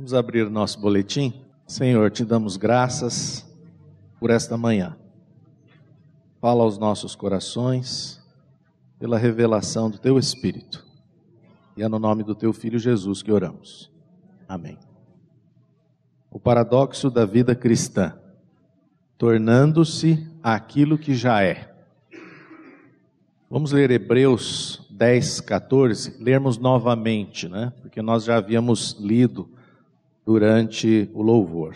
Vamos abrir nosso boletim. Senhor, te damos graças por esta manhã. Fala aos nossos corações pela revelação do teu Espírito. E é no nome do teu Filho Jesus que oramos. Amém. O paradoxo da vida cristã, tornando-se aquilo que já é. Vamos ler Hebreus 10, 14, lermos novamente, né? Porque nós já havíamos lido durante o louvor.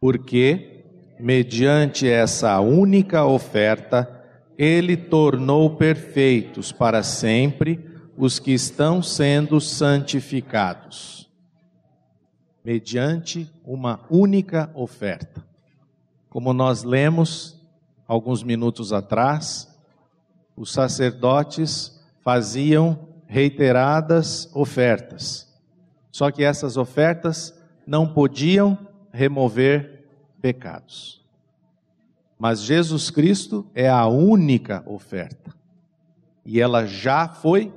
Porque, mediante essa única oferta, ele tornou perfeitos para sempre os que estão sendo santificados. Mediante uma única oferta. Como nós lemos alguns minutos atrás, os sacerdotes faziam reiteradas ofertas. Só que essas ofertas não podiam remover pecados. Mas Jesus Cristo é a única oferta. E ela já foi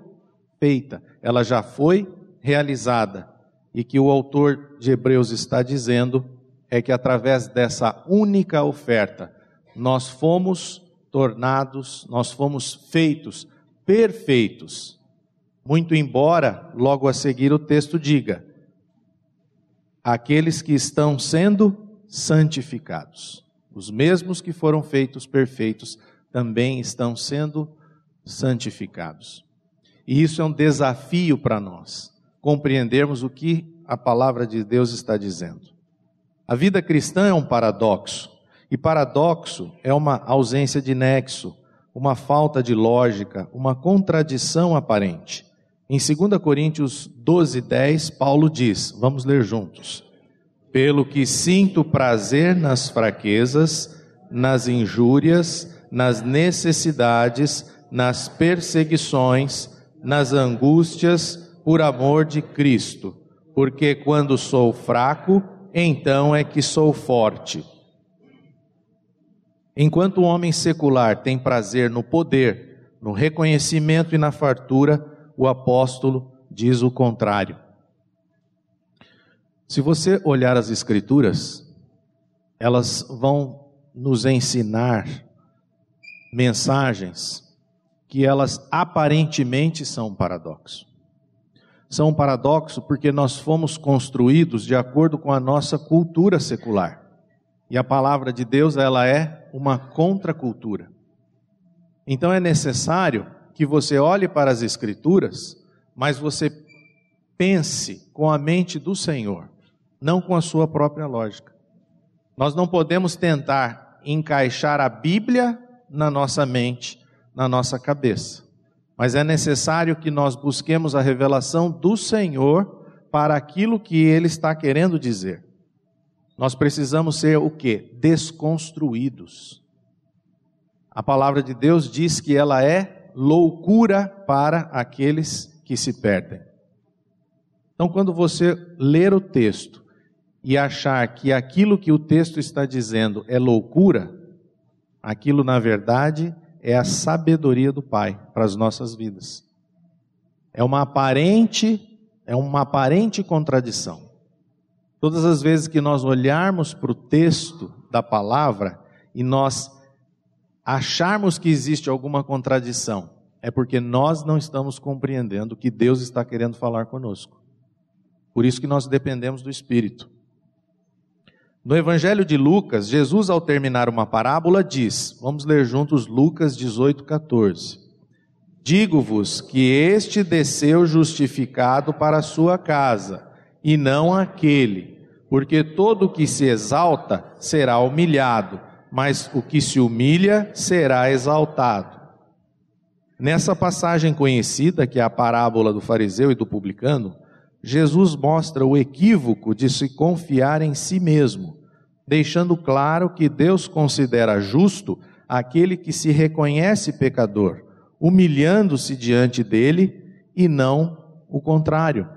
feita, ela já foi realizada. E que o autor de Hebreus está dizendo é que através dessa única oferta nós fomos tornados, nós fomos feitos perfeitos. Muito embora logo a seguir o texto diga: aqueles que estão sendo santificados. Os mesmos que foram feitos perfeitos também estão sendo santificados. E isso é um desafio para nós, compreendermos o que a palavra de Deus está dizendo. A vida cristã é um paradoxo. E paradoxo é uma ausência de nexo, uma falta de lógica, uma contradição aparente. Em 2 Coríntios 12, 10, Paulo diz: vamos ler juntos. Pelo que sinto prazer nas fraquezas, nas injúrias, nas necessidades, nas perseguições, nas angústias, por amor de Cristo. Porque quando sou fraco, então é que sou forte. Enquanto o homem secular tem prazer no poder, no reconhecimento e na fartura, o apóstolo diz o contrário. Se você olhar as Escrituras, elas vão nos ensinar mensagens que elas aparentemente são um paradoxo. São um paradoxo porque nós fomos construídos de acordo com a nossa cultura secular. E a palavra de Deus, ela é uma contracultura. Então é necessário que você olhe para as escrituras, mas você pense com a mente do Senhor, não com a sua própria lógica. Nós não podemos tentar encaixar a Bíblia na nossa mente, na nossa cabeça. Mas é necessário que nós busquemos a revelação do Senhor para aquilo que ele está querendo dizer. Nós precisamos ser o que? Desconstruídos. A palavra de Deus diz que ela é loucura para aqueles que se perdem. Então, quando você ler o texto e achar que aquilo que o texto está dizendo é loucura, aquilo na verdade é a sabedoria do Pai para as nossas vidas. É uma aparente, é uma aparente contradição. Todas as vezes que nós olharmos para o texto da palavra e nós acharmos que existe alguma contradição, é porque nós não estamos compreendendo o que Deus está querendo falar conosco. Por isso que nós dependemos do Espírito. No Evangelho de Lucas, Jesus, ao terminar uma parábola, diz: Vamos ler juntos Lucas 18, 14. Digo-vos que este desceu justificado para a sua casa e não aquele, porque todo o que se exalta será humilhado, mas o que se humilha será exaltado. Nessa passagem conhecida, que é a parábola do fariseu e do publicano, Jesus mostra o equívoco de se confiar em si mesmo, deixando claro que Deus considera justo aquele que se reconhece pecador, humilhando-se diante dele e não o contrário.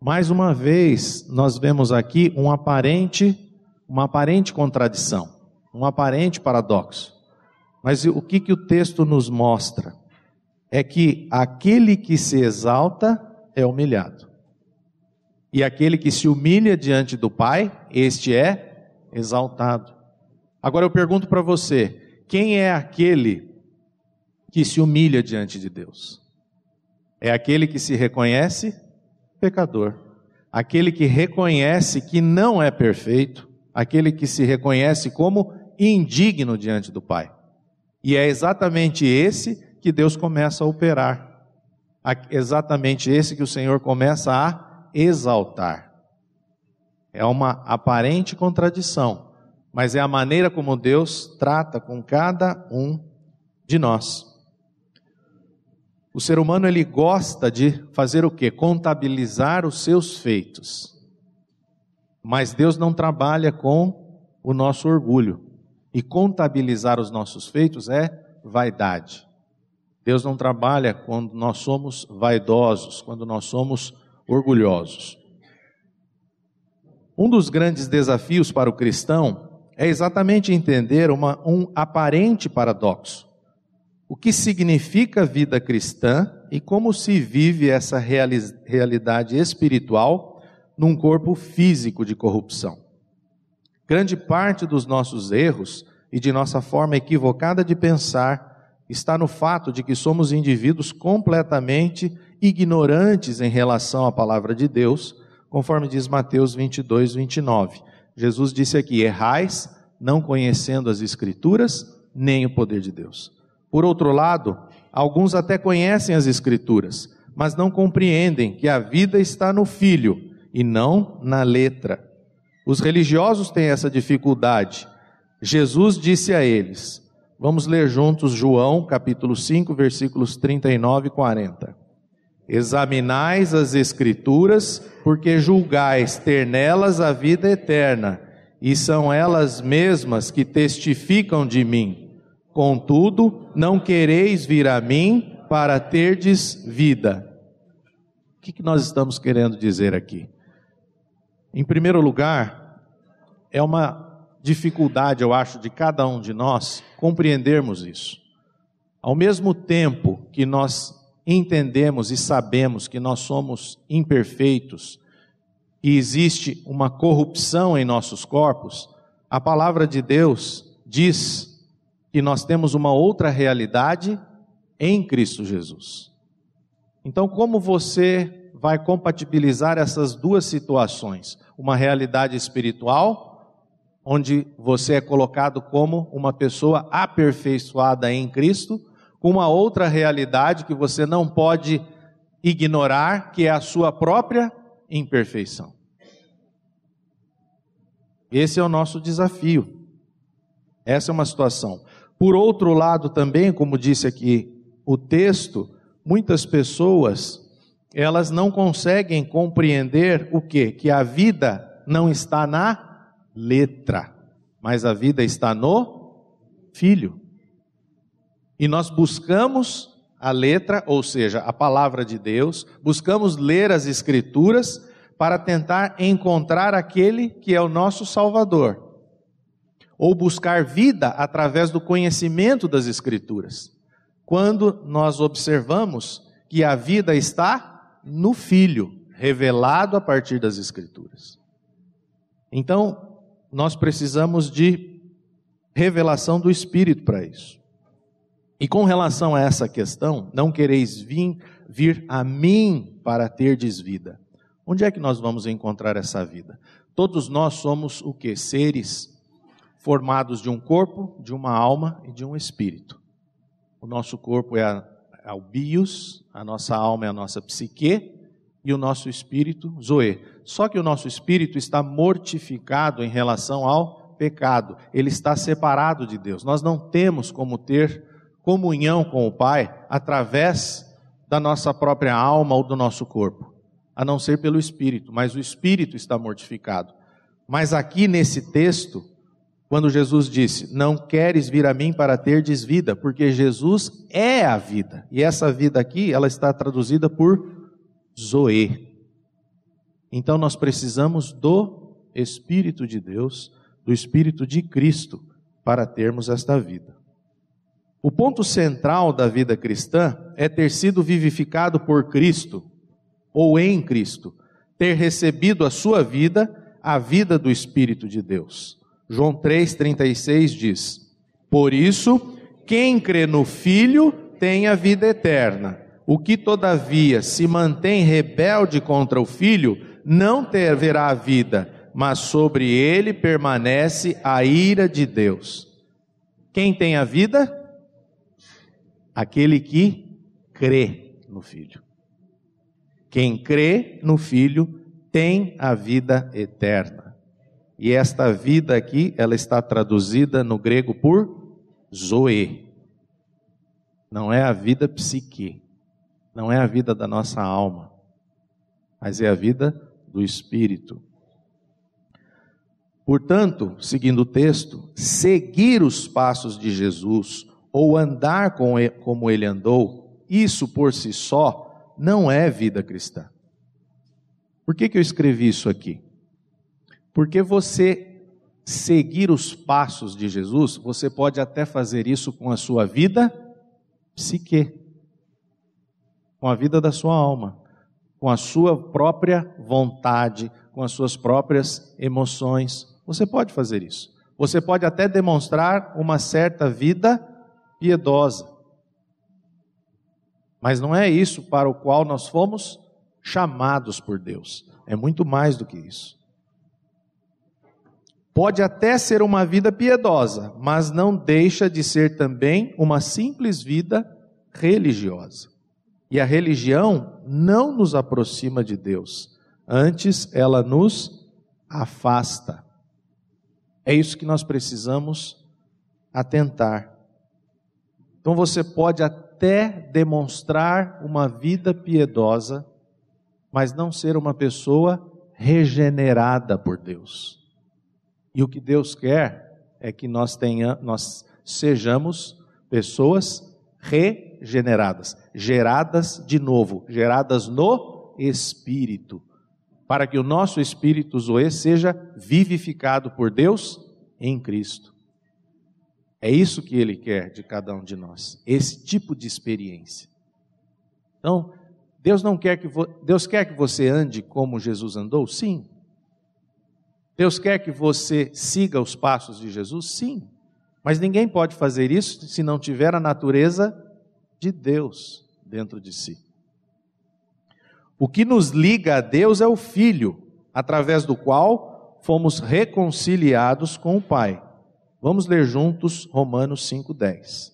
Mais uma vez, nós vemos aqui um aparente, uma aparente contradição, um aparente paradoxo. Mas o que, que o texto nos mostra? É que aquele que se exalta é humilhado. E aquele que se humilha diante do Pai, este é exaltado. Agora eu pergunto para você: quem é aquele que se humilha diante de Deus? É aquele que se reconhece pecador, aquele que reconhece que não é perfeito, aquele que se reconhece como indigno diante do Pai. E é exatamente esse que Deus começa a operar. Exatamente esse que o Senhor começa a exaltar. É uma aparente contradição, mas é a maneira como Deus trata com cada um de nós. O ser humano ele gosta de fazer o quê? Contabilizar os seus feitos. Mas Deus não trabalha com o nosso orgulho. E contabilizar os nossos feitos é vaidade. Deus não trabalha quando nós somos vaidosos, quando nós somos orgulhosos. Um dos grandes desafios para o cristão é exatamente entender uma, um aparente paradoxo o que significa vida cristã e como se vive essa realidade espiritual num corpo físico de corrupção. Grande parte dos nossos erros e de nossa forma equivocada de pensar está no fato de que somos indivíduos completamente ignorantes em relação à palavra de Deus, conforme diz Mateus 22, 29. Jesus disse aqui: Errais, não conhecendo as Escrituras, nem o poder de Deus. Por outro lado, alguns até conhecem as Escrituras, mas não compreendem que a vida está no Filho e não na letra. Os religiosos têm essa dificuldade. Jesus disse a eles, vamos ler juntos João capítulo 5, versículos 39 e 40. Examinais as Escrituras, porque julgais ter nelas a vida eterna, e são elas mesmas que testificam de mim. Contudo, não quereis vir a mim para terdes vida. O que, nós estamos querendo dizer aqui? Em primeiro lugar, é uma dificuldade, eu acho, de cada um de nós compreendermos isso. Ao mesmo tempo que nós entendemos e sabemos que nós somos imperfeitos e existe uma corrupção em nossos corpos, a palavra de Deus diz que nós temos uma outra realidade em Cristo Jesus. Então, como você vai compatibilizar essas duas situações? Uma realidade espiritual, onde você é colocado como uma pessoa aperfeiçoada em Cristo, com uma outra realidade que você não pode ignorar, que é a sua própria imperfeição. Esse é o nosso desafio. Essa é uma situação. Por outro lado, também, como disse aqui o texto, muitas pessoas elas não conseguem compreender o que? Que a vida não está na letra, mas a vida está no filho. E nós buscamos a letra, ou seja, a palavra de Deus, buscamos ler as escrituras para tentar encontrar aquele que é o nosso Salvador ou buscar vida através do conhecimento das Escrituras. Quando nós observamos que a vida está no Filho, revelado a partir das Escrituras. Então, nós precisamos de revelação do Espírito para isso. E com relação a essa questão, não quereis vir, vir a mim para terdes vida. Onde é que nós vamos encontrar essa vida? Todos nós somos o que? Seres formados de um corpo, de uma alma e de um espírito. O nosso corpo é, a, é o bios, a nossa alma é a nossa psique e o nosso espírito, zoe. Só que o nosso espírito está mortificado em relação ao pecado, ele está separado de Deus. Nós não temos como ter comunhão com o Pai através da nossa própria alma ou do nosso corpo, a não ser pelo espírito, mas o espírito está mortificado. Mas aqui nesse texto, quando Jesus disse: Não queres vir a mim para terdes vida, porque Jesus é a vida. E essa vida aqui, ela está traduzida por Zoe. Então nós precisamos do Espírito de Deus, do Espírito de Cristo, para termos esta vida. O ponto central da vida cristã é ter sido vivificado por Cristo, ou em Cristo, ter recebido a sua vida, a vida do Espírito de Deus. João 3,36 diz: Por isso, quem crê no Filho tem a vida eterna. O que, todavia, se mantém rebelde contra o Filho, não terá a vida, mas sobre ele permanece a ira de Deus. Quem tem a vida? Aquele que crê no Filho. Quem crê no Filho tem a vida eterna. E esta vida aqui, ela está traduzida no grego por zoe. Não é a vida psique, não é a vida da nossa alma, mas é a vida do espírito. Portanto, seguindo o texto, seguir os passos de Jesus ou andar como ele andou, isso por si só não é vida cristã. Por que, que eu escrevi isso aqui? Porque você seguir os passos de Jesus, você pode até fazer isso com a sua vida psique, com a vida da sua alma, com a sua própria vontade, com as suas próprias emoções. Você pode fazer isso. Você pode até demonstrar uma certa vida piedosa. Mas não é isso para o qual nós fomos chamados por Deus. É muito mais do que isso. Pode até ser uma vida piedosa, mas não deixa de ser também uma simples vida religiosa. E a religião não nos aproxima de Deus, antes ela nos afasta. É isso que nós precisamos atentar. Então você pode até demonstrar uma vida piedosa, mas não ser uma pessoa regenerada por Deus. E o que Deus quer é que nós tenha, nós sejamos pessoas regeneradas, geradas de novo, geradas no espírito, para que o nosso espírito zoe seja vivificado por Deus em Cristo. É isso que ele quer de cada um de nós, esse tipo de experiência. Então, Deus não quer que vo... Deus quer que você ande como Jesus andou? Sim. Deus quer que você siga os passos de Jesus? Sim. Mas ninguém pode fazer isso se não tiver a natureza de Deus dentro de si. O que nos liga a Deus é o Filho, através do qual fomos reconciliados com o Pai. Vamos ler juntos Romanos 5,10.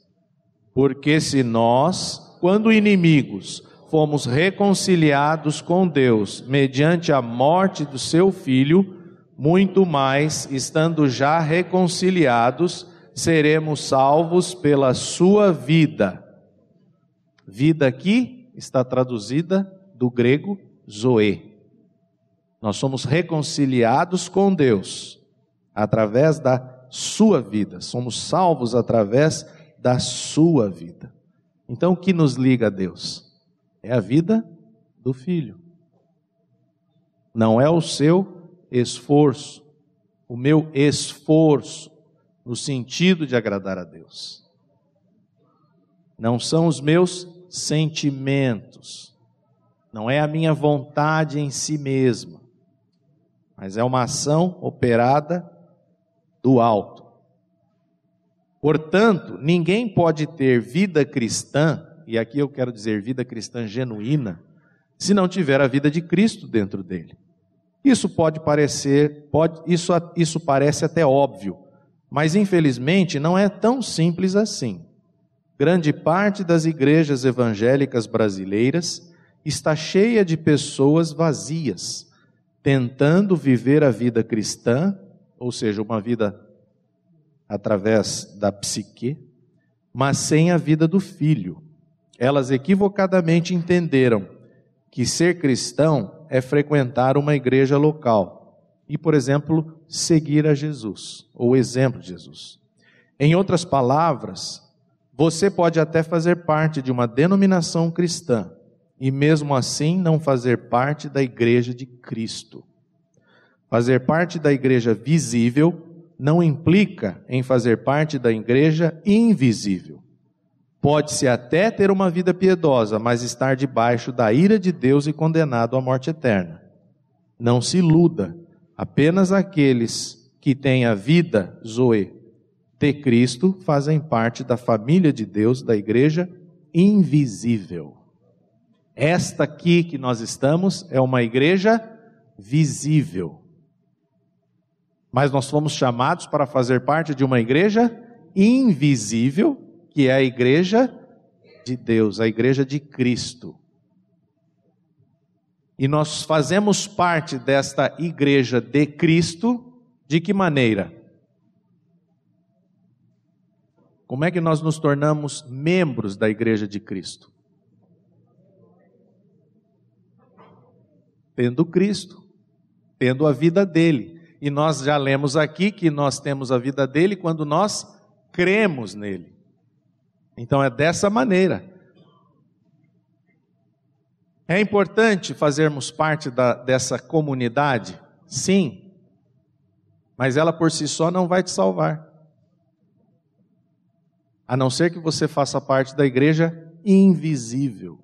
Porque se nós, quando inimigos, fomos reconciliados com Deus mediante a morte do seu filho, muito mais, estando já reconciliados, seremos salvos pela sua vida. Vida aqui está traduzida do grego zoe. Nós somos reconciliados com Deus através da sua vida, somos salvos através da sua vida. Então, o que nos liga a Deus? É a vida do filho. Não é o seu esforço, o meu esforço, no sentido de agradar a Deus. Não são os meus sentimentos, não é a minha vontade em si mesma, mas é uma ação operada do alto. Portanto, ninguém pode ter vida cristã, e aqui eu quero dizer vida cristã genuína, se não tiver a vida de Cristo dentro dele. Isso pode parecer, pode, isso, isso parece até óbvio, mas infelizmente não é tão simples assim. Grande parte das igrejas evangélicas brasileiras está cheia de pessoas vazias, tentando viver a vida cristã ou seja, uma vida através da psique, mas sem a vida do filho. Elas equivocadamente entenderam que ser cristão é frequentar uma igreja local e, por exemplo, seguir a Jesus, ou o exemplo de Jesus. Em outras palavras, você pode até fazer parte de uma denominação cristã e, mesmo assim, não fazer parte da igreja de Cristo. Fazer parte da igreja visível não implica em fazer parte da igreja invisível. Pode-se até ter uma vida piedosa, mas estar debaixo da ira de Deus e condenado à morte eterna. Não se iluda. Apenas aqueles que têm a vida, Zoe, de Cristo, fazem parte da família de Deus, da igreja invisível. Esta aqui que nós estamos é uma igreja visível. Mas nós fomos chamados para fazer parte de uma igreja invisível, que é a igreja de Deus, a igreja de Cristo. E nós fazemos parte desta igreja de Cristo de que maneira? Como é que nós nos tornamos membros da igreja de Cristo? Tendo Cristo, tendo a vida dele. E nós já lemos aqui que nós temos a vida dele quando nós cremos nele. Então é dessa maneira. É importante fazermos parte da, dessa comunidade? Sim. Mas ela por si só não vai te salvar. A não ser que você faça parte da igreja invisível.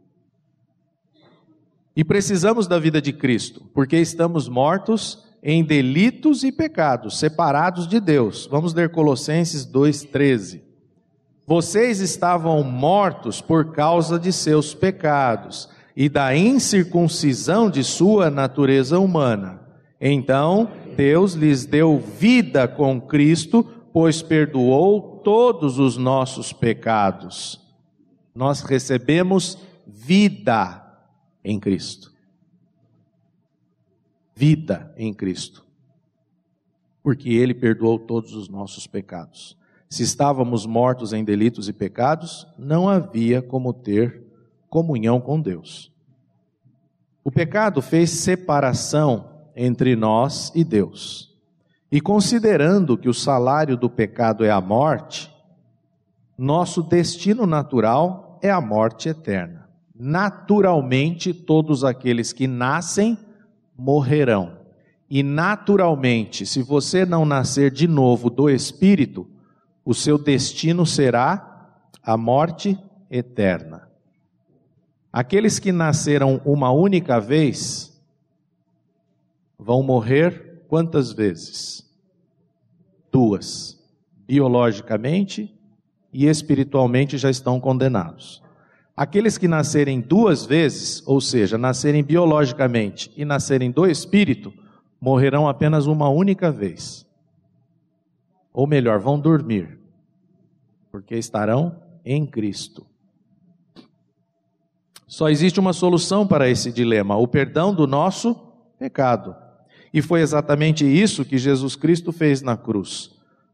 E precisamos da vida de Cristo, porque estamos mortos em delitos e pecados, separados de Deus. Vamos ler Colossenses 2,13. Vocês estavam mortos por causa de seus pecados e da incircuncisão de sua natureza humana. Então, Deus lhes deu vida com Cristo, pois perdoou todos os nossos pecados. Nós recebemos vida em Cristo. Vida em Cristo. Porque Ele perdoou todos os nossos pecados. Se estávamos mortos em delitos e pecados, não havia como ter comunhão com Deus. O pecado fez separação entre nós e Deus. E considerando que o salário do pecado é a morte, nosso destino natural é a morte eterna. Naturalmente, todos aqueles que nascem morrerão. E naturalmente, se você não nascer de novo do Espírito, o seu destino será a morte eterna. Aqueles que nasceram uma única vez vão morrer quantas vezes? Duas. Biologicamente e espiritualmente já estão condenados. Aqueles que nascerem duas vezes, ou seja, nascerem biologicamente e nascerem do espírito, morrerão apenas uma única vez. Ou melhor, vão dormir, porque estarão em Cristo. Só existe uma solução para esse dilema: o perdão do nosso pecado. E foi exatamente isso que Jesus Cristo fez na cruz.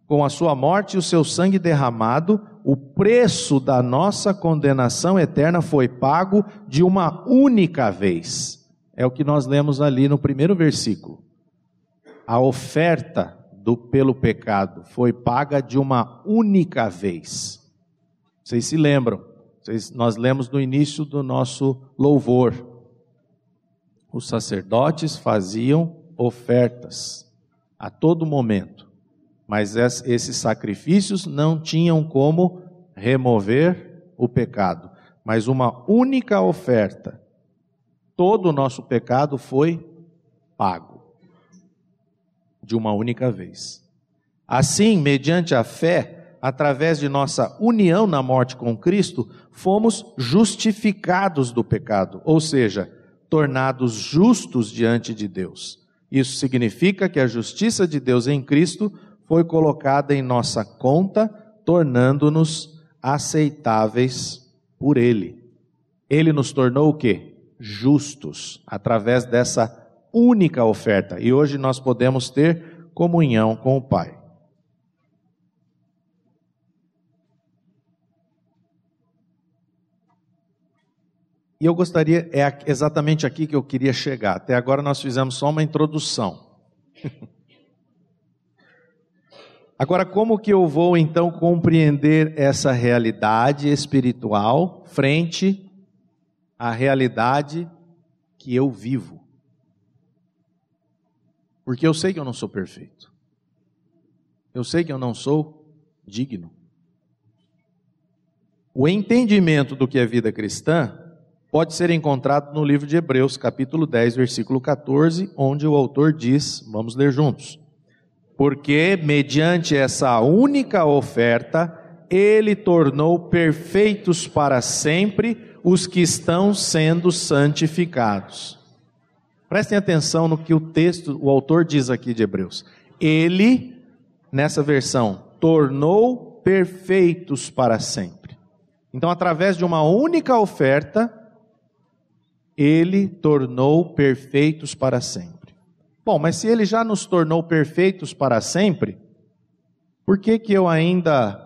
Com a sua morte e o seu sangue derramado, o preço da nossa condenação eterna foi pago de uma única vez. É o que nós lemos ali no primeiro versículo. A oferta do pelo pecado foi paga de uma única vez. Vocês se lembram? nós lemos no início do nosso louvor. Os sacerdotes faziam ofertas a todo momento, mas esses sacrifícios não tinham como remover o pecado, mas uma única oferta. Todo o nosso pecado foi pago de uma única vez. Assim, mediante a fé, através de nossa união na morte com Cristo, fomos justificados do pecado, ou seja, tornados justos diante de Deus. Isso significa que a justiça de Deus em Cristo foi colocada em nossa conta, tornando-nos aceitáveis por Ele. Ele nos tornou o quê? Justos, através dessa única oferta. E hoje nós podemos ter comunhão com o Pai. E eu gostaria, é exatamente aqui que eu queria chegar. Até agora nós fizemos só uma introdução. Agora, como que eu vou então compreender essa realidade espiritual frente à realidade que eu vivo? Porque eu sei que eu não sou perfeito. Eu sei que eu não sou digno. O entendimento do que é vida cristã pode ser encontrado no livro de Hebreus, capítulo 10, versículo 14, onde o autor diz: vamos ler juntos. Porque, mediante essa única oferta, ele tornou perfeitos para sempre os que estão sendo santificados. Prestem atenção no que o texto, o autor diz aqui de Hebreus. Ele, nessa versão, tornou perfeitos para sempre. Então, através de uma única oferta, ele tornou perfeitos para sempre. Bom, mas se ele já nos tornou perfeitos para sempre, por que que eu ainda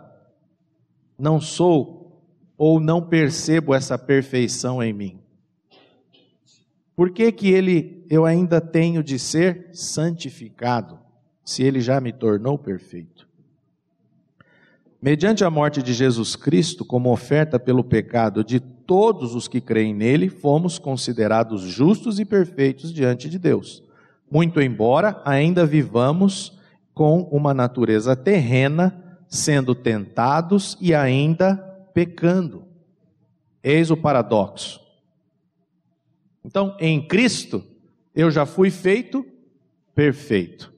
não sou ou não percebo essa perfeição em mim? Por que que ele eu ainda tenho de ser santificado, se ele já me tornou perfeito? Mediante a morte de Jesus Cristo como oferta pelo pecado de todos os que creem nele, fomos considerados justos e perfeitos diante de Deus. Muito embora ainda vivamos com uma natureza terrena, sendo tentados e ainda pecando. Eis o paradoxo. Então, em Cristo, eu já fui feito perfeito.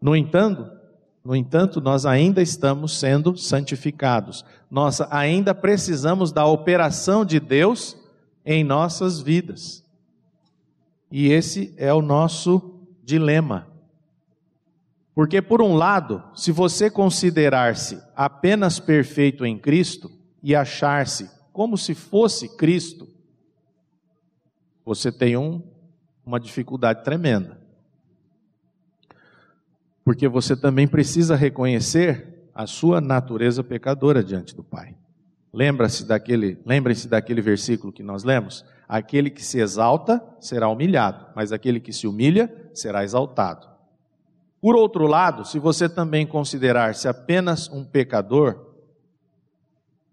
No entanto, no entanto, nós ainda estamos sendo santificados. Nós ainda precisamos da operação de Deus em nossas vidas. E esse é o nosso dilema. Porque, por um lado, se você considerar-se apenas perfeito em Cristo e achar-se como se fosse Cristo, você tem um, uma dificuldade tremenda porque você também precisa reconhecer a sua natureza pecadora diante do Pai. Lembra-se daquele, lembrem-se daquele versículo que nós lemos? Aquele que se exalta será humilhado, mas aquele que se humilha será exaltado. Por outro lado, se você também considerar-se apenas um pecador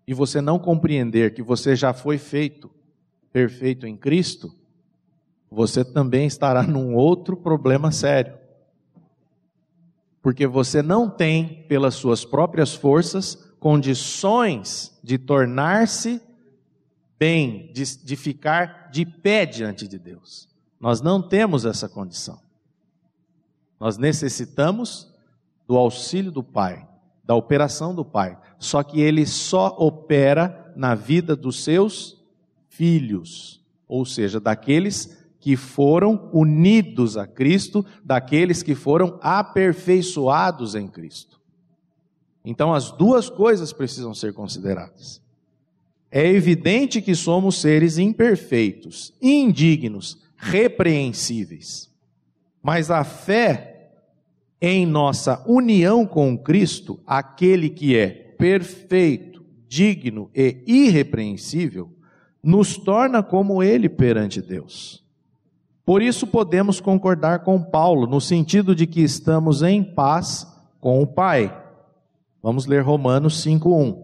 e você não compreender que você já foi feito perfeito em Cristo, você também estará num outro problema sério porque você não tem, pelas suas próprias forças, condições de tornar-se bem, de, de ficar de pé diante de Deus. Nós não temos essa condição. Nós necessitamos do auxílio do Pai, da operação do Pai. Só que Ele só opera na vida dos seus filhos, ou seja, daqueles que foram unidos a Cristo, daqueles que foram aperfeiçoados em Cristo. Então, as duas coisas precisam ser consideradas. É evidente que somos seres imperfeitos, indignos, repreensíveis. Mas a fé em nossa união com Cristo, aquele que é perfeito, digno e irrepreensível, nos torna como ele perante Deus. Por isso podemos concordar com Paulo, no sentido de que estamos em paz com o Pai. Vamos ler Romanos 5:1.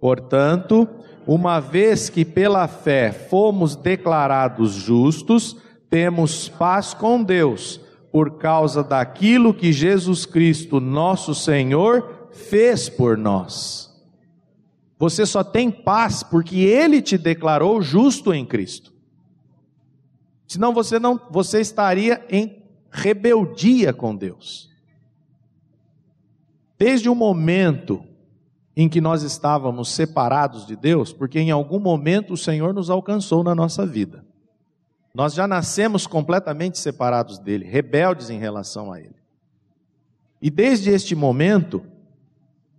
Portanto, uma vez que pela fé fomos declarados justos, temos paz com Deus, por causa daquilo que Jesus Cristo, nosso Senhor, fez por nós. Você só tem paz porque ele te declarou justo em Cristo. Senão você não, você estaria em rebeldia com Deus. Desde o momento em que nós estávamos separados de Deus, porque em algum momento o Senhor nos alcançou na nossa vida. Nós já nascemos completamente separados dele, rebeldes em relação a ele. E desde este momento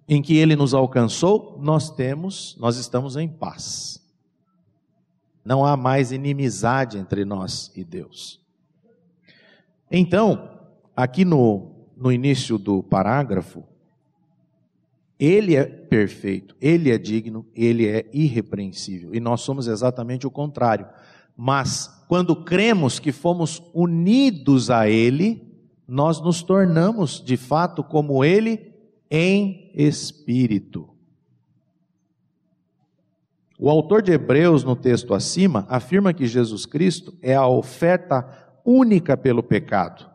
em que ele nos alcançou, nós temos, nós estamos em paz. Não há mais inimizade entre nós e Deus. Então, aqui no, no início do parágrafo, ele é perfeito, ele é digno, ele é irrepreensível. E nós somos exatamente o contrário. Mas, quando cremos que fomos unidos a ele, nós nos tornamos de fato como ele em espírito. O autor de Hebreus, no texto acima, afirma que Jesus Cristo é a oferta única pelo pecado.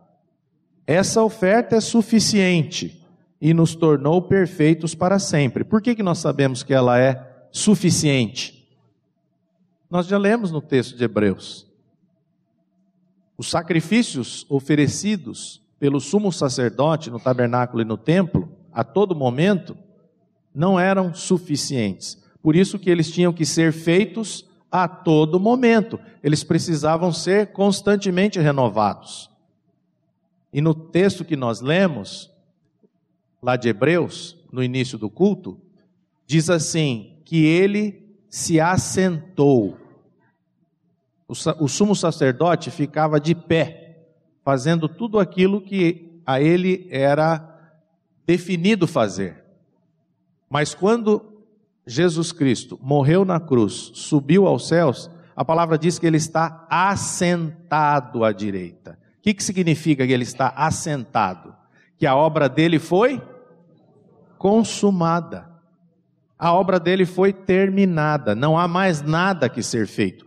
Essa oferta é suficiente e nos tornou perfeitos para sempre. Por que, que nós sabemos que ela é suficiente? Nós já lemos no texto de Hebreus. Os sacrifícios oferecidos pelo sumo sacerdote no tabernáculo e no templo, a todo momento, não eram suficientes. Por isso que eles tinham que ser feitos a todo momento. Eles precisavam ser constantemente renovados. E no texto que nós lemos, lá de Hebreus, no início do culto, diz assim: que ele se assentou. O, sumo sacerdote ficava de pé, fazendo tudo aquilo que a ele era definido fazer. Mas quando Jesus Cristo morreu na cruz, subiu aos céus, a palavra diz que ele está assentado à direita. O que, que significa que ele está assentado? Que a obra dele foi consumada. A obra dele foi terminada, não há mais nada que ser feito.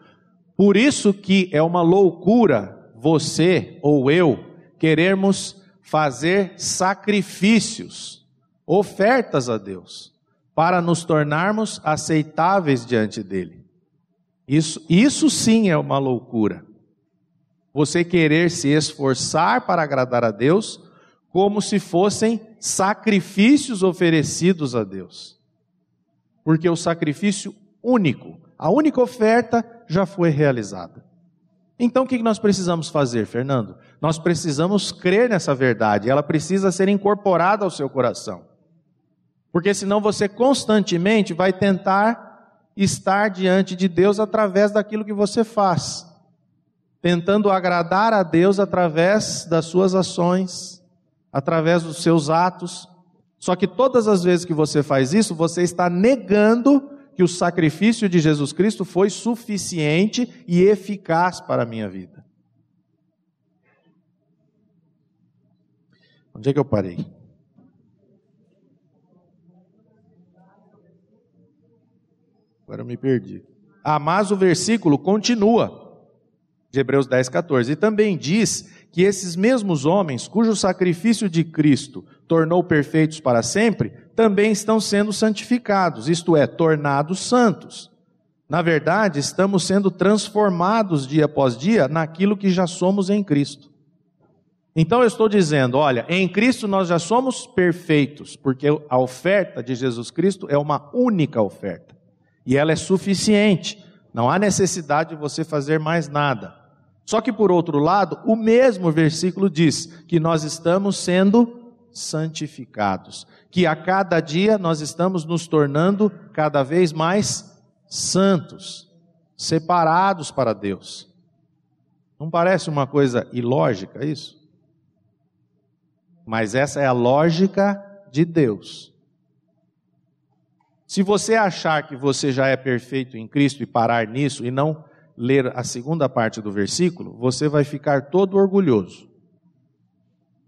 Por isso que é uma loucura você ou eu querermos fazer sacrifícios, ofertas a Deus, para nos tornarmos aceitáveis diante dele. Isso, isso sim é uma loucura. Você querer se esforçar para agradar a Deus, como se fossem sacrifícios oferecidos a Deus. Porque o sacrifício único, a única oferta já foi realizada. Então o que nós precisamos fazer, Fernando? Nós precisamos crer nessa verdade, ela precisa ser incorporada ao seu coração. Porque senão você constantemente vai tentar estar diante de Deus através daquilo que você faz, tentando agradar a Deus através das suas ações, através dos seus atos. Só que todas as vezes que você faz isso, você está negando que o sacrifício de Jesus Cristo foi suficiente e eficaz para a minha vida. Onde é que eu parei? Agora eu me perdi. Ah, mas o versículo continua, de Hebreus 10, 14, e também diz que esses mesmos homens, cujo sacrifício de Cristo tornou perfeitos para sempre, também estão sendo santificados, isto é, tornados santos. Na verdade, estamos sendo transformados dia após dia naquilo que já somos em Cristo. Então eu estou dizendo, olha, em Cristo nós já somos perfeitos, porque a oferta de Jesus Cristo é uma única oferta. E ela é suficiente. Não há necessidade de você fazer mais nada. Só que por outro lado, o mesmo versículo diz que nós estamos sendo santificados, que a cada dia nós estamos nos tornando cada vez mais santos, separados para Deus. Não parece uma coisa ilógica isso? Mas essa é a lógica de Deus. Se você achar que você já é perfeito em Cristo e parar nisso e não ler a segunda parte do versículo, você vai ficar todo orgulhoso.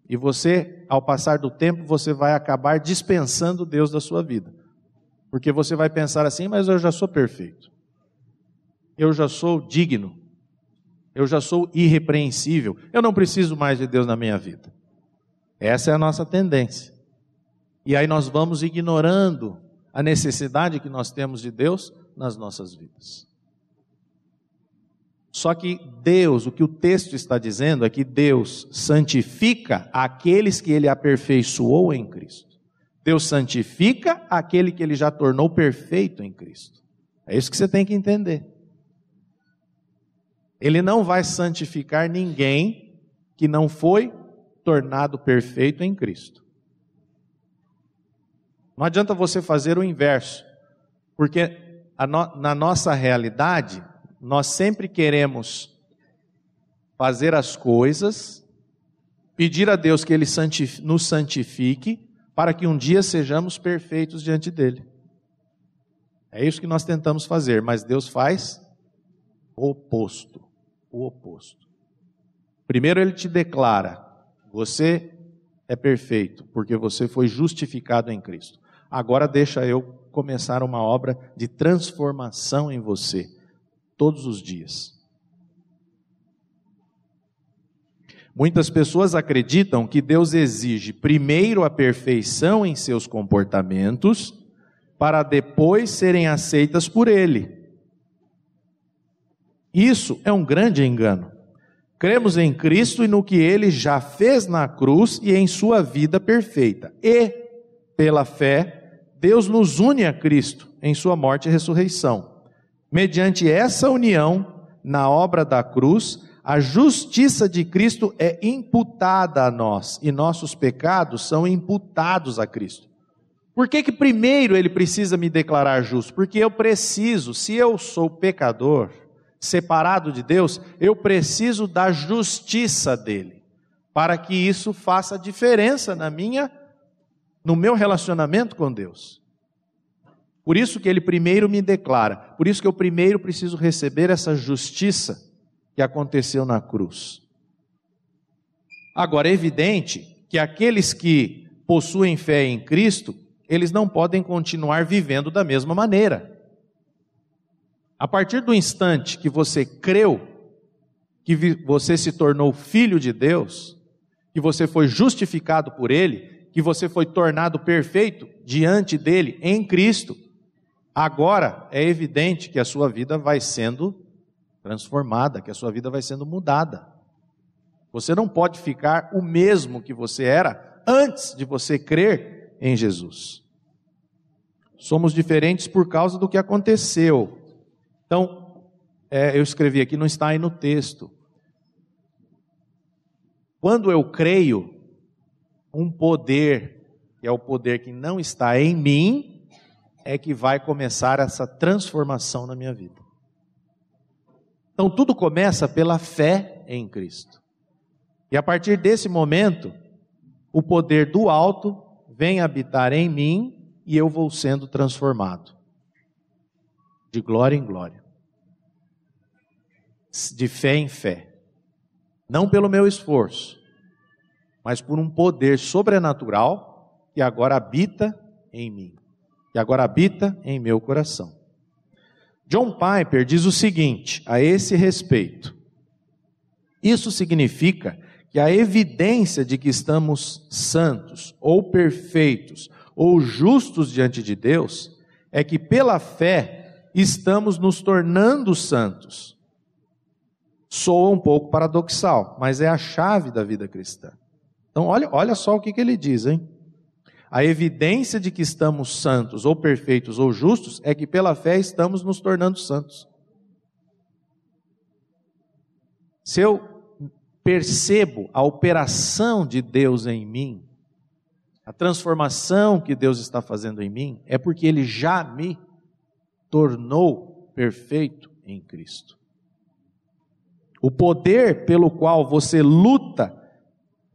E você, ao passar do tempo, você vai acabar dispensando Deus da sua vida. Porque você vai pensar assim, mas eu já sou perfeito. Eu já sou digno. Eu já sou irrepreensível. Eu não preciso mais de Deus na minha vida. Essa é a nossa tendência. E aí nós vamos ignorando a necessidade que nós temos de Deus nas nossas vidas. Só que Deus, o que o texto está dizendo é que Deus santifica aqueles que ele aperfeiçoou em Cristo. Deus santifica aquele que ele já tornou perfeito em Cristo. É isso que você tem que entender. Ele não vai santificar ninguém que não foi tornado perfeito em Cristo. Não adianta você fazer o inverso, porque no, na nossa realidade, nós sempre queremos fazer as coisas, pedir a Deus que Ele nos santifique, para que um dia sejamos perfeitos diante dEle. É isso que nós tentamos fazer, mas Deus faz o oposto. O oposto. Primeiro Ele te declara: você é perfeito, porque você foi justificado em Cristo. Agora deixa eu começar uma obra de transformação em você todos os dias. Muitas pessoas acreditam que Deus exige primeiro a perfeição em seus comportamentos, para depois serem aceitas por Ele. Isso é um grande engano. Cremos em Cristo e no que ele já fez na cruz e em sua vida perfeita. E, pela fé, Deus nos une a Cristo em sua morte e ressurreição. Mediante essa união, na obra da cruz, a justiça de Cristo é imputada a nós e nossos pecados são imputados a Cristo. Por que, que primeiro ele precisa me declarar justo? Porque eu preciso, se eu sou pecador, separado de Deus, eu preciso da justiça dele, para que isso faça diferença na minha no meu relacionamento com Deus. Por isso que ele primeiro me declara, por isso que eu primeiro preciso receber essa justiça que aconteceu na cruz. Agora é evidente que aqueles que possuem fé em Cristo, eles não podem continuar vivendo da mesma maneira. A partir do instante que você creu, que você se tornou filho de Deus, que você foi justificado por Ele, que você foi tornado perfeito diante dele em Cristo, agora é evidente que a sua vida vai sendo transformada, que a sua vida vai sendo mudada. Você não pode ficar o mesmo que você era antes de você crer em Jesus. Somos diferentes por causa do que aconteceu então, é, eu escrevi aqui, não está aí no texto. Quando eu creio, um poder, que é o poder que não está em mim, é que vai começar essa transformação na minha vida. Então, tudo começa pela fé em Cristo. E a partir desse momento, o poder do alto vem habitar em mim e eu vou sendo transformado de glória em glória de fé em fé. Não pelo meu esforço, mas por um poder sobrenatural que agora habita em mim, que agora habita em meu coração. John Piper diz o seguinte a esse respeito: isso significa que a evidência de que estamos santos, ou perfeitos, ou justos diante de Deus, é que pela fé estamos nos tornando santos soa um pouco paradoxal, mas é a chave da vida cristã. Então, olha, olha só o que, que ele diz, hein? A evidência de que estamos santos, ou perfeitos, ou justos, é que pela fé estamos nos tornando santos. Se eu percebo a operação de Deus em mim, a transformação que Deus está fazendo em mim, é porque Ele já me tornou perfeito em Cristo. O poder pelo qual você luta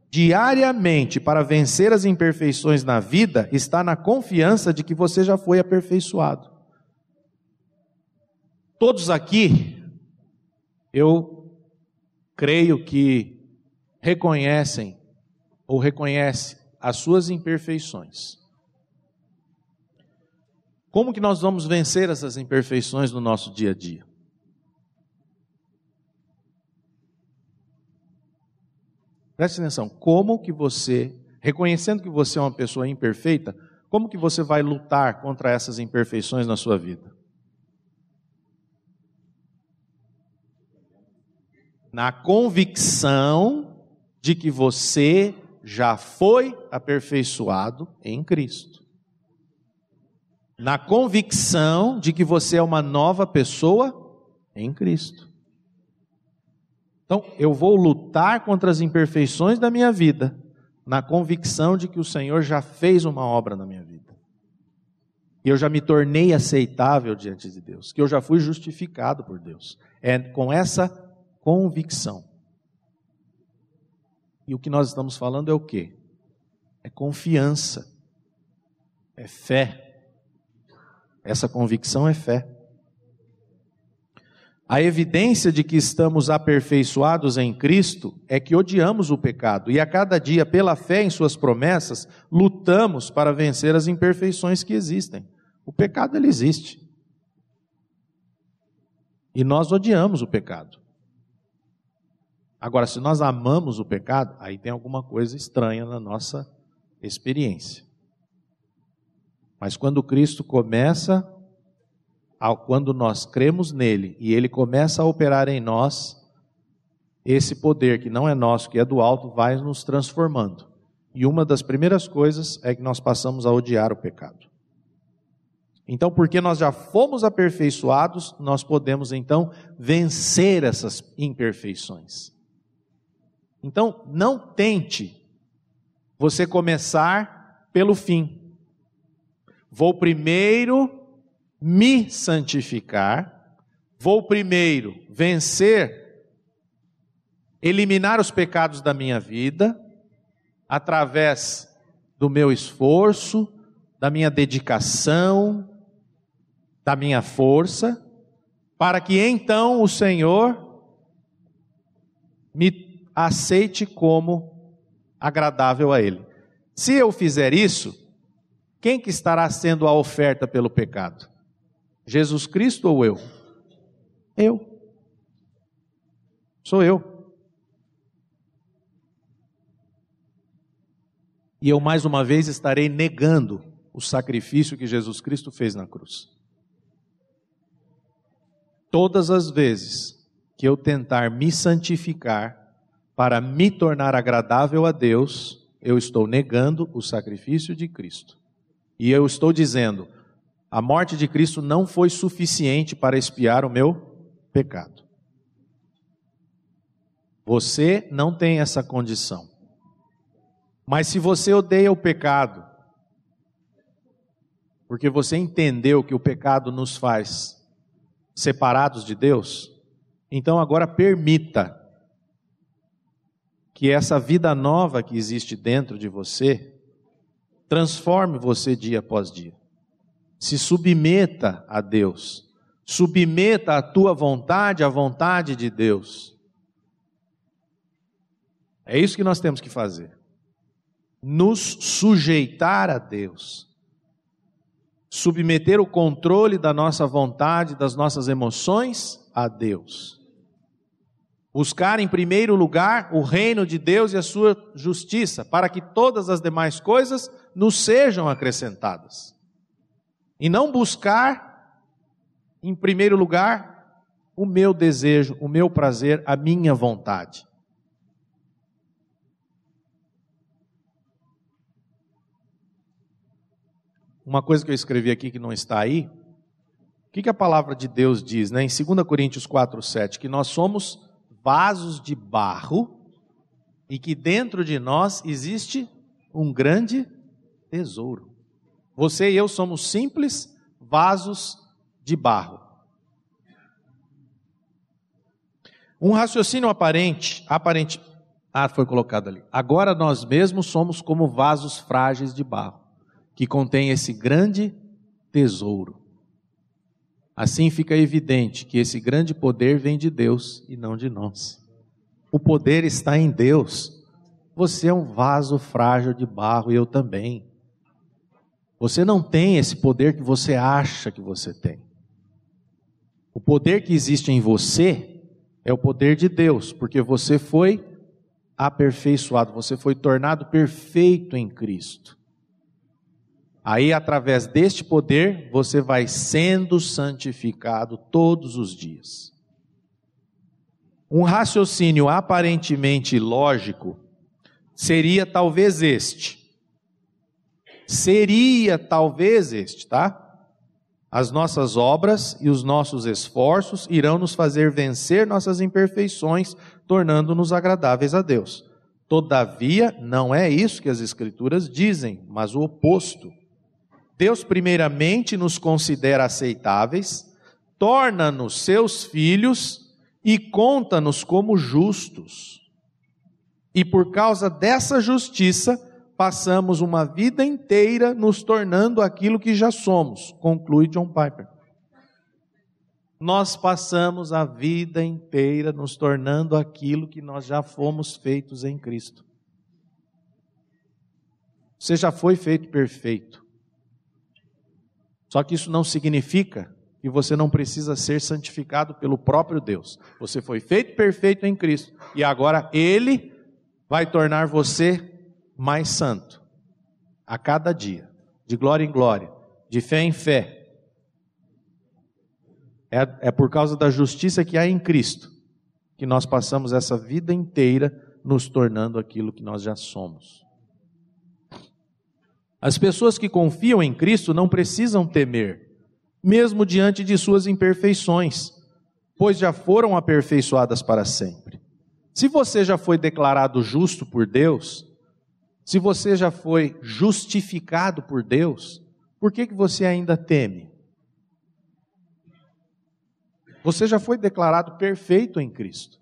diariamente para vencer as imperfeições na vida está na confiança de que você já foi aperfeiçoado. Todos aqui, eu creio que reconhecem ou reconhecem as suas imperfeições. Como que nós vamos vencer essas imperfeições no nosso dia a dia? Preste atenção, como que você, reconhecendo que você é uma pessoa imperfeita, como que você vai lutar contra essas imperfeições na sua vida? Na convicção de que você já foi aperfeiçoado em Cristo. Na convicção de que você é uma nova pessoa em Cristo. Então, eu vou lutar contra as imperfeições da minha vida, na convicção de que o Senhor já fez uma obra na minha vida. E eu já me tornei aceitável diante de Deus, que eu já fui justificado por Deus. É com essa convicção. E o que nós estamos falando é o quê? É confiança, é fé. Essa convicção é fé. A evidência de que estamos aperfeiçoados em Cristo é que odiamos o pecado e a cada dia, pela fé em Suas promessas, lutamos para vencer as imperfeições que existem. O pecado ele existe. E nós odiamos o pecado. Agora, se nós amamos o pecado, aí tem alguma coisa estranha na nossa experiência. Mas quando Cristo começa quando nós cremos nele e ele começa a operar em nós, esse poder que não é nosso, que é do alto, vai nos transformando. E uma das primeiras coisas é que nós passamos a odiar o pecado. Então, porque nós já fomos aperfeiçoados, nós podemos então vencer essas imperfeições. Então, não tente você começar pelo fim. Vou primeiro me santificar, vou primeiro vencer, eliminar os pecados da minha vida, através do meu esforço, da minha dedicação, da minha força, para que então o Senhor me aceite como agradável a Ele. Se eu fizer isso, quem que estará sendo a oferta pelo pecado? Jesus Cristo ou eu? Eu. Sou eu. E eu mais uma vez estarei negando o sacrifício que Jesus Cristo fez na cruz. Todas as vezes que eu tentar me santificar para me tornar agradável a Deus, eu estou negando o sacrifício de Cristo. E eu estou dizendo: a morte de Cristo não foi suficiente para expiar o meu pecado. Você não tem essa condição. Mas se você odeia o pecado, porque você entendeu que o pecado nos faz separados de Deus, então agora permita que essa vida nova que existe dentro de você transforme você dia após dia. Se submeta a Deus. Submeta a tua vontade à vontade de Deus. É isso que nós temos que fazer. Nos sujeitar a Deus submeter o controle da nossa vontade, das nossas emoções a Deus. Buscar em primeiro lugar o reino de Deus e a sua justiça, para que todas as demais coisas nos sejam acrescentadas. E não buscar em primeiro lugar o meu desejo, o meu prazer, a minha vontade. uma coisa que eu escrevi aqui que não está aí. O que, que a palavra de Deus diz, né? Em 2 Coríntios 4, 7, que nós somos vasos de barro e que dentro de nós existe um grande tesouro. Você e eu somos simples vasos de barro. Um raciocínio aparente, aparente, ah, foi colocado ali. Agora nós mesmos somos como vasos frágeis de barro que contém esse grande tesouro. Assim fica evidente que esse grande poder vem de Deus e não de nós. O poder está em Deus. Você é um vaso frágil de barro e eu também. Você não tem esse poder que você acha que você tem. O poder que existe em você é o poder de Deus, porque você foi aperfeiçoado, você foi tornado perfeito em Cristo. Aí, através deste poder, você vai sendo santificado todos os dias. Um raciocínio aparentemente lógico seria talvez este. Seria talvez este, tá? As nossas obras e os nossos esforços irão nos fazer vencer nossas imperfeições, tornando-nos agradáveis a Deus. Todavia, não é isso que as Escrituras dizem, mas o oposto. Deus, primeiramente, nos considera aceitáveis, torna-nos seus filhos e conta-nos como justos. E por causa dessa justiça, passamos uma vida inteira nos tornando aquilo que já somos, conclui John Piper. Nós passamos a vida inteira nos tornando aquilo que nós já fomos feitos em Cristo. Você já foi feito perfeito. Só que isso não significa que você não precisa ser santificado pelo próprio Deus. Você foi feito perfeito em Cristo e agora Ele vai tornar você mais santo a cada dia, de glória em glória, de fé em fé. É, é por causa da justiça que há em Cristo que nós passamos essa vida inteira nos tornando aquilo que nós já somos. As pessoas que confiam em Cristo não precisam temer, mesmo diante de suas imperfeições, pois já foram aperfeiçoadas para sempre. Se você já foi declarado justo por Deus, se você já foi justificado por Deus, por que, que você ainda teme? Você já foi declarado perfeito em Cristo.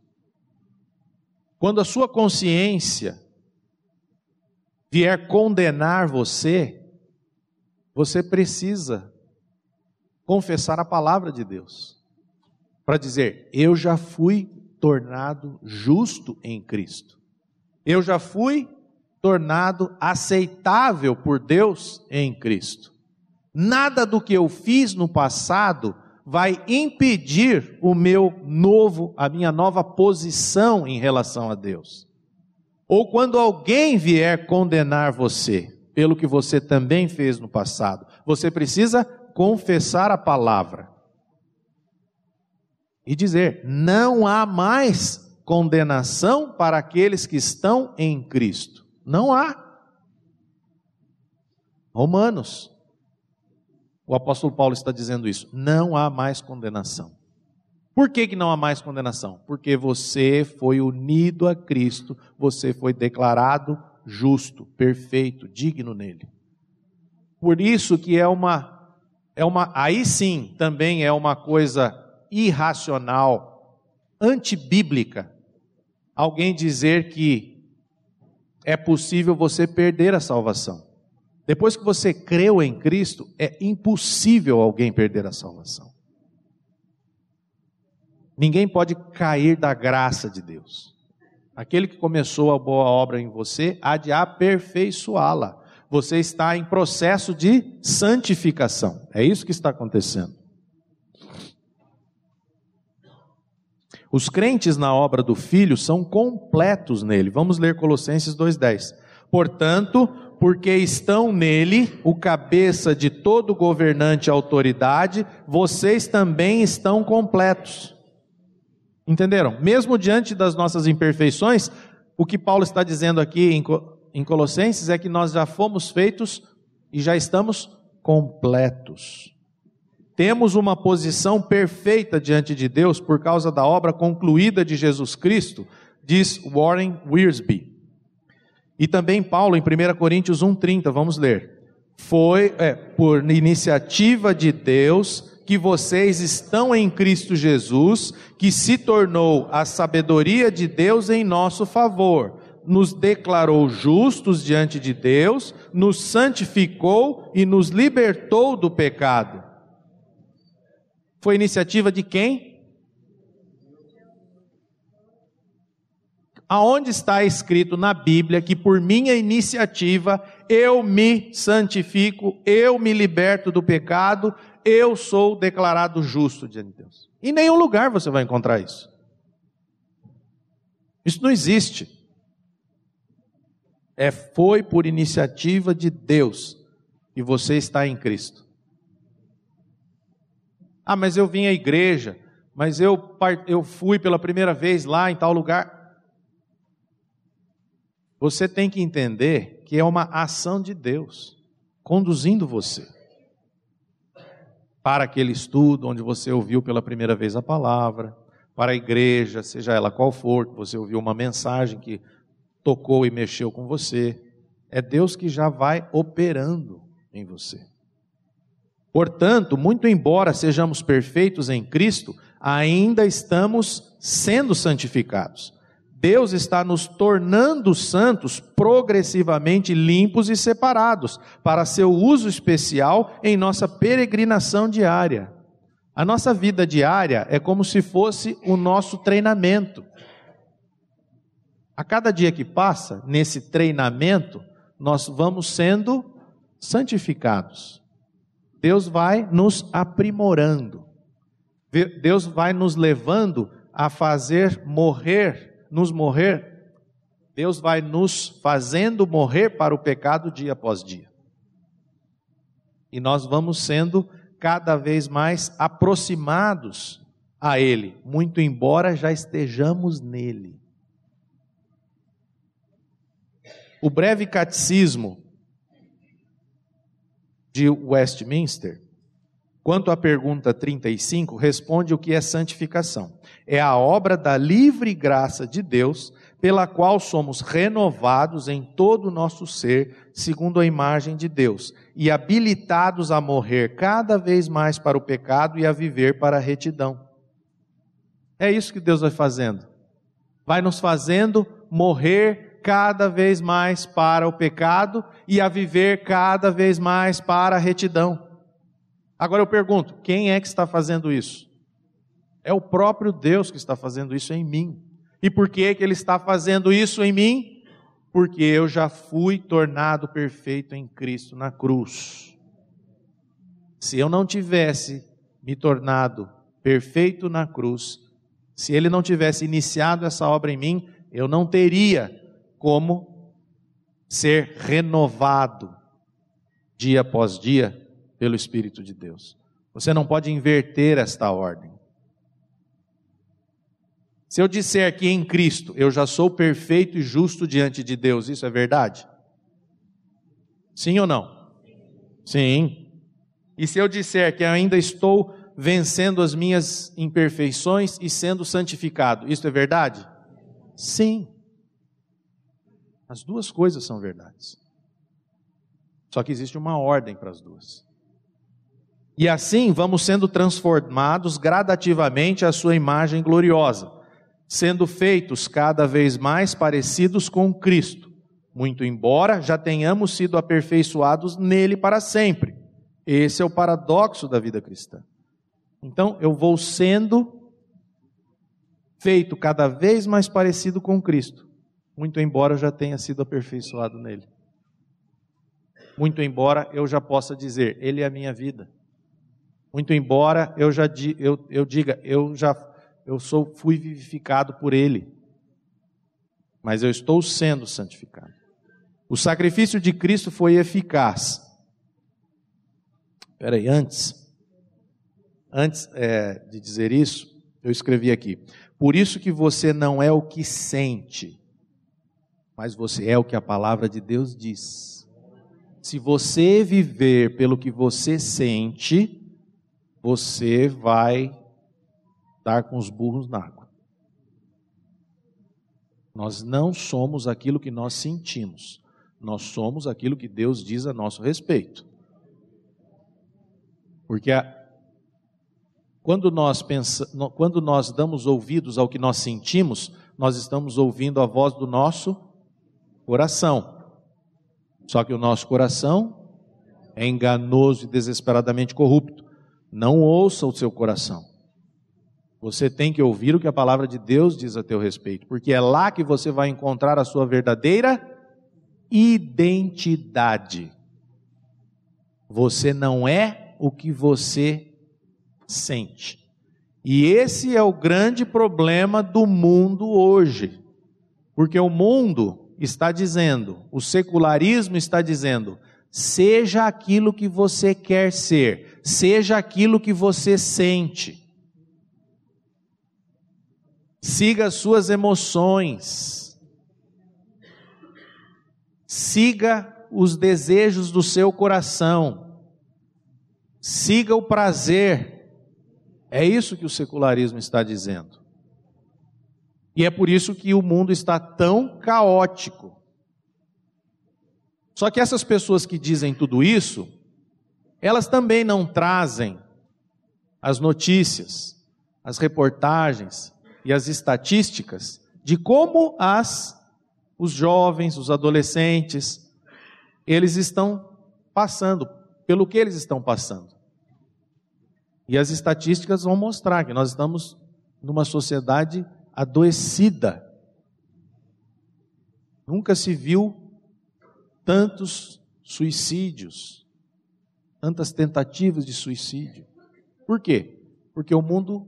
Quando a sua consciência vier condenar você, você precisa confessar a palavra de Deus para dizer: Eu já fui tornado justo em Cristo, eu já fui tornado aceitável por Deus em Cristo. Nada do que eu fiz no passado vai impedir o meu novo, a minha nova posição em relação a Deus. Ou quando alguém vier condenar você pelo que você também fez no passado, você precisa confessar a palavra e dizer: não há mais condenação para aqueles que estão em Cristo. Não há. Romanos. O apóstolo Paulo está dizendo isso. Não há mais condenação. Por que, que não há mais condenação? Porque você foi unido a Cristo, você foi declarado justo, perfeito, digno nele. Por isso que é uma, é uma, aí sim também é uma coisa irracional, antibíblica, alguém dizer que é possível você perder a salvação. Depois que você creu em Cristo, é impossível alguém perder a salvação. Ninguém pode cair da graça de Deus. Aquele que começou a boa obra em você há de aperfeiçoá-la. Você está em processo de santificação. É isso que está acontecendo. Os crentes na obra do Filho são completos nele. Vamos ler Colossenses 2,10. Portanto, porque estão nele, o cabeça de todo governante e autoridade, vocês também estão completos. Entenderam? Mesmo diante das nossas imperfeições, o que Paulo está dizendo aqui em Colossenses é que nós já fomos feitos e já estamos completos. Temos uma posição perfeita diante de Deus por causa da obra concluída de Jesus Cristo, diz Warren Wiersbe. E também Paulo, em 1 Coríntios 1,30, vamos ler. Foi é, por iniciativa de Deus que vocês estão em Cristo Jesus, que se tornou a sabedoria de Deus em nosso favor, nos declarou justos diante de Deus, nos santificou e nos libertou do pecado. Foi iniciativa de quem? Aonde está escrito na Bíblia que por minha iniciativa eu me santifico, eu me liberto do pecado, eu sou declarado justo diante de Deus. Em nenhum lugar você vai encontrar isso. Isso não existe. É foi por iniciativa de Deus e você está em Cristo. Ah, mas eu vim à igreja, mas eu, eu fui pela primeira vez lá em tal lugar. Você tem que entender que é uma ação de Deus conduzindo você para aquele estudo onde você ouviu pela primeira vez a palavra, para a igreja, seja ela qual for, você ouviu uma mensagem que tocou e mexeu com você. É Deus que já vai operando em você. Portanto, muito embora sejamos perfeitos em Cristo, ainda estamos sendo santificados. Deus está nos tornando santos progressivamente limpos e separados para seu uso especial em nossa peregrinação diária. A nossa vida diária é como se fosse o nosso treinamento. A cada dia que passa, nesse treinamento, nós vamos sendo santificados. Deus vai nos aprimorando. Deus vai nos levando a fazer morrer nos morrer, Deus vai nos fazendo morrer para o pecado dia após dia. E nós vamos sendo cada vez mais aproximados a Ele, muito embora já estejamos nele. O breve catecismo de Westminster, quanto à pergunta 35, responde o que é santificação. É a obra da livre graça de Deus, pela qual somos renovados em todo o nosso ser, segundo a imagem de Deus, e habilitados a morrer cada vez mais para o pecado e a viver para a retidão. É isso que Deus vai fazendo. Vai nos fazendo morrer cada vez mais para o pecado e a viver cada vez mais para a retidão. Agora eu pergunto: quem é que está fazendo isso? É o próprio Deus que está fazendo isso em mim. E por que, que Ele está fazendo isso em mim? Porque eu já fui tornado perfeito em Cristo na cruz. Se eu não tivesse me tornado perfeito na cruz, se Ele não tivesse iniciado essa obra em mim, eu não teria como ser renovado dia após dia pelo Espírito de Deus. Você não pode inverter esta ordem. Se eu disser que em Cristo eu já sou perfeito e justo diante de Deus, isso é verdade? Sim ou não? Sim. E se eu disser que ainda estou vencendo as minhas imperfeições e sendo santificado, isso é verdade? Sim. As duas coisas são verdades. Só que existe uma ordem para as duas. E assim vamos sendo transformados gradativamente à sua imagem gloriosa, sendo feitos cada vez mais parecidos com Cristo, muito embora já tenhamos sido aperfeiçoados nele para sempre. Esse é o paradoxo da vida cristã. Então, eu vou sendo feito cada vez mais parecido com Cristo, muito embora eu já tenha sido aperfeiçoado nele. Muito embora eu já possa dizer, Ele é a minha vida. Muito embora eu já eu, eu diga, eu já eu sou fui vivificado por Ele, mas eu estou sendo santificado. O sacrifício de Cristo foi eficaz. Espera aí, antes, antes é, de dizer isso, eu escrevi aqui. Por isso que você não é o que sente, mas você é o que a palavra de Deus diz. Se você viver pelo que você sente, você vai dar com os burros na água. Nós não somos aquilo que nós sentimos, nós somos aquilo que Deus diz a nosso respeito. Porque a, quando nós, pensa, quando nós damos ouvidos ao que nós sentimos, nós estamos ouvindo a voz do nosso coração. Só que o nosso coração é enganoso e desesperadamente corrupto. Não ouça o seu coração. Você tem que ouvir o que a palavra de Deus diz a teu respeito, porque é lá que você vai encontrar a sua verdadeira identidade. Você não é o que você sente. E esse é o grande problema do mundo hoje. Porque o mundo está dizendo, o secularismo está dizendo, seja aquilo que você quer ser, seja aquilo que você sente. Siga as suas emoções. Siga os desejos do seu coração. Siga o prazer. É isso que o secularismo está dizendo. E é por isso que o mundo está tão caótico. Só que essas pessoas que dizem tudo isso, elas também não trazem as notícias, as reportagens e as estatísticas de como as os jovens, os adolescentes, eles estão passando, pelo que eles estão passando. E as estatísticas vão mostrar que nós estamos numa sociedade adoecida. Nunca se viu tantos suicídios, tantas tentativas de suicídio. Por quê? Porque o mundo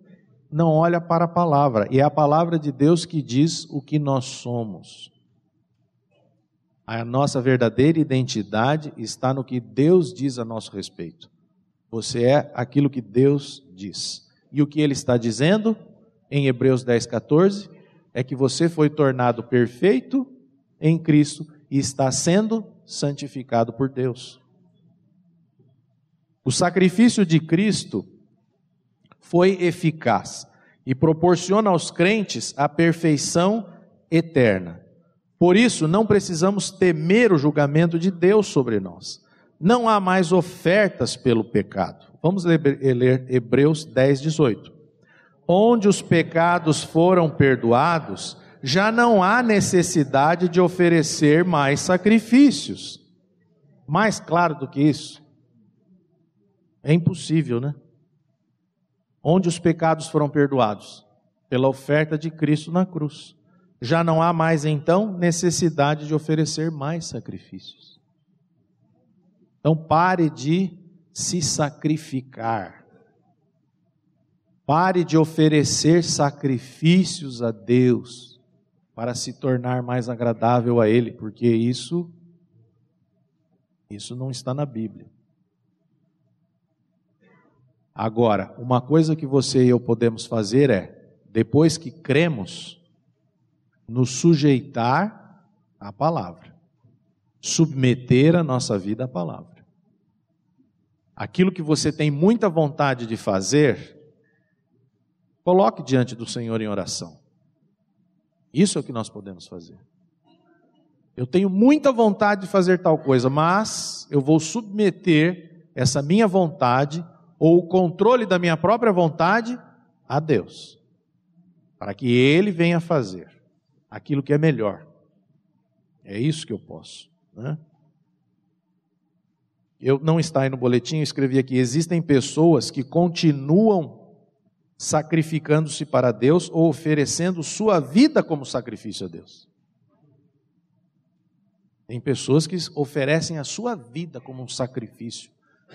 não olha para a palavra, e é a palavra de Deus que diz o que nós somos. A nossa verdadeira identidade está no que Deus diz a nosso respeito. Você é aquilo que Deus diz. E o que ele está dizendo em Hebreus 10, 14 é que você foi tornado perfeito em Cristo e está sendo santificado por Deus. O sacrifício de Cristo foi eficaz e proporciona aos crentes a perfeição eterna. Por isso, não precisamos temer o julgamento de Deus sobre nós. Não há mais ofertas pelo pecado. Vamos ler Hebreus 10, 18. Onde os pecados foram perdoados, já não há necessidade de oferecer mais sacrifícios. Mais claro do que isso? É impossível, né? Onde os pecados foram perdoados? Pela oferta de Cristo na cruz. Já não há mais então necessidade de oferecer mais sacrifícios. Então pare de se sacrificar. Pare de oferecer sacrifícios a Deus para se tornar mais agradável a Ele, porque isso isso não está na Bíblia. Agora, uma coisa que você e eu podemos fazer é, depois que cremos, nos sujeitar à palavra, submeter a nossa vida à palavra. Aquilo que você tem muita vontade de fazer, coloque diante do Senhor em oração. Isso é o que nós podemos fazer. Eu tenho muita vontade de fazer tal coisa, mas eu vou submeter essa minha vontade ou o controle da minha própria vontade a Deus, para que Ele venha fazer aquilo que é melhor. É isso que eu posso. Né? Eu não está aí no boletim, eu escrevi aqui: existem pessoas que continuam sacrificando-se para Deus ou oferecendo sua vida como sacrifício a Deus. Tem pessoas que oferecem a sua vida como um sacrifício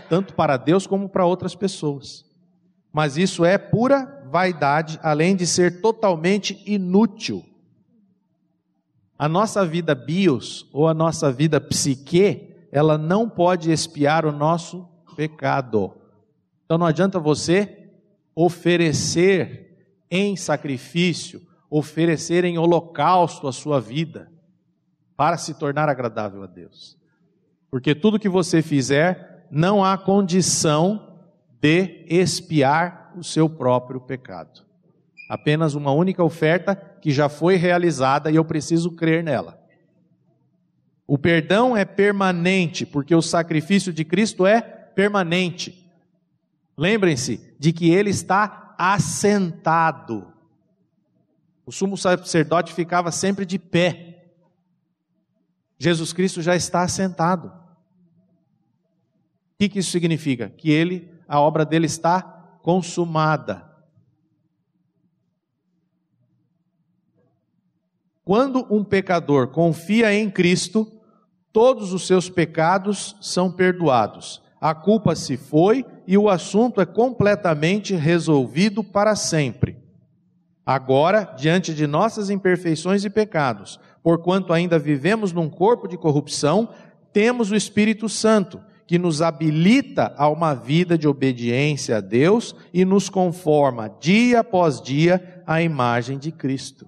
tanto para Deus como para outras pessoas. Mas isso é pura vaidade, além de ser totalmente inútil. A nossa vida bios ou a nossa vida psique, ela não pode expiar o nosso pecado. Então não adianta você oferecer em sacrifício, oferecer em holocausto a sua vida para se tornar agradável a Deus. Porque tudo que você fizer não há condição de expiar o seu próprio pecado. Apenas uma única oferta que já foi realizada e eu preciso crer nela. O perdão é permanente, porque o sacrifício de Cristo é permanente. Lembrem-se de que ele está assentado. O sumo sacerdote ficava sempre de pé. Jesus Cristo já está assentado que, que isso significa? Que ele, a obra dele está consumada. Quando um pecador confia em Cristo, todos os seus pecados são perdoados. A culpa se foi e o assunto é completamente resolvido para sempre. Agora, diante de nossas imperfeições e pecados, porquanto ainda vivemos num corpo de corrupção, temos o Espírito Santo que nos habilita a uma vida de obediência a Deus e nos conforma dia após dia à imagem de Cristo.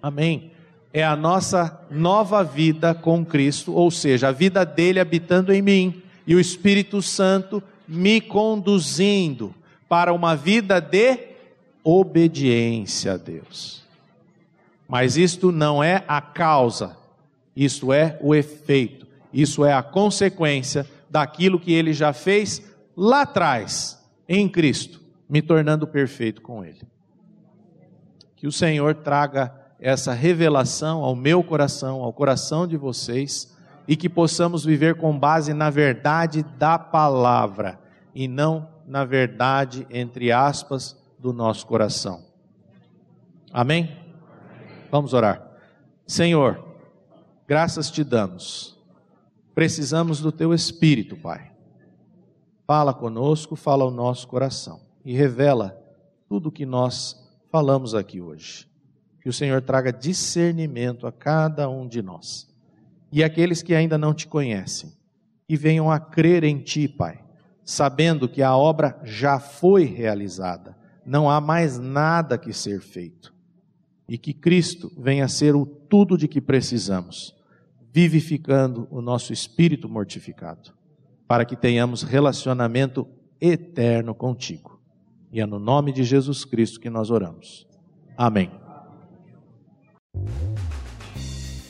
Amém. É a nossa nova vida com Cristo, ou seja, a vida dele habitando em mim e o Espírito Santo me conduzindo para uma vida de obediência a Deus. Mas isto não é a causa, isto é o efeito. Isso é a consequência daquilo que ele já fez lá atrás, em Cristo, me tornando perfeito com ele. Que o Senhor traga essa revelação ao meu coração, ao coração de vocês, e que possamos viver com base na verdade da palavra e não na verdade, entre aspas, do nosso coração. Amém? Vamos orar. Senhor, graças te damos Precisamos do teu espírito, Pai. Fala conosco, fala ao nosso coração e revela tudo o que nós falamos aqui hoje. Que o Senhor traga discernimento a cada um de nós. E aqueles que ainda não te conhecem, e venham a crer em ti, Pai, sabendo que a obra já foi realizada, não há mais nada que ser feito, e que Cristo venha a ser o tudo de que precisamos, vivificando o nosso espírito mortificado, para que tenhamos relacionamento eterno contigo. E é no nome de Jesus Cristo que nós oramos. Amém.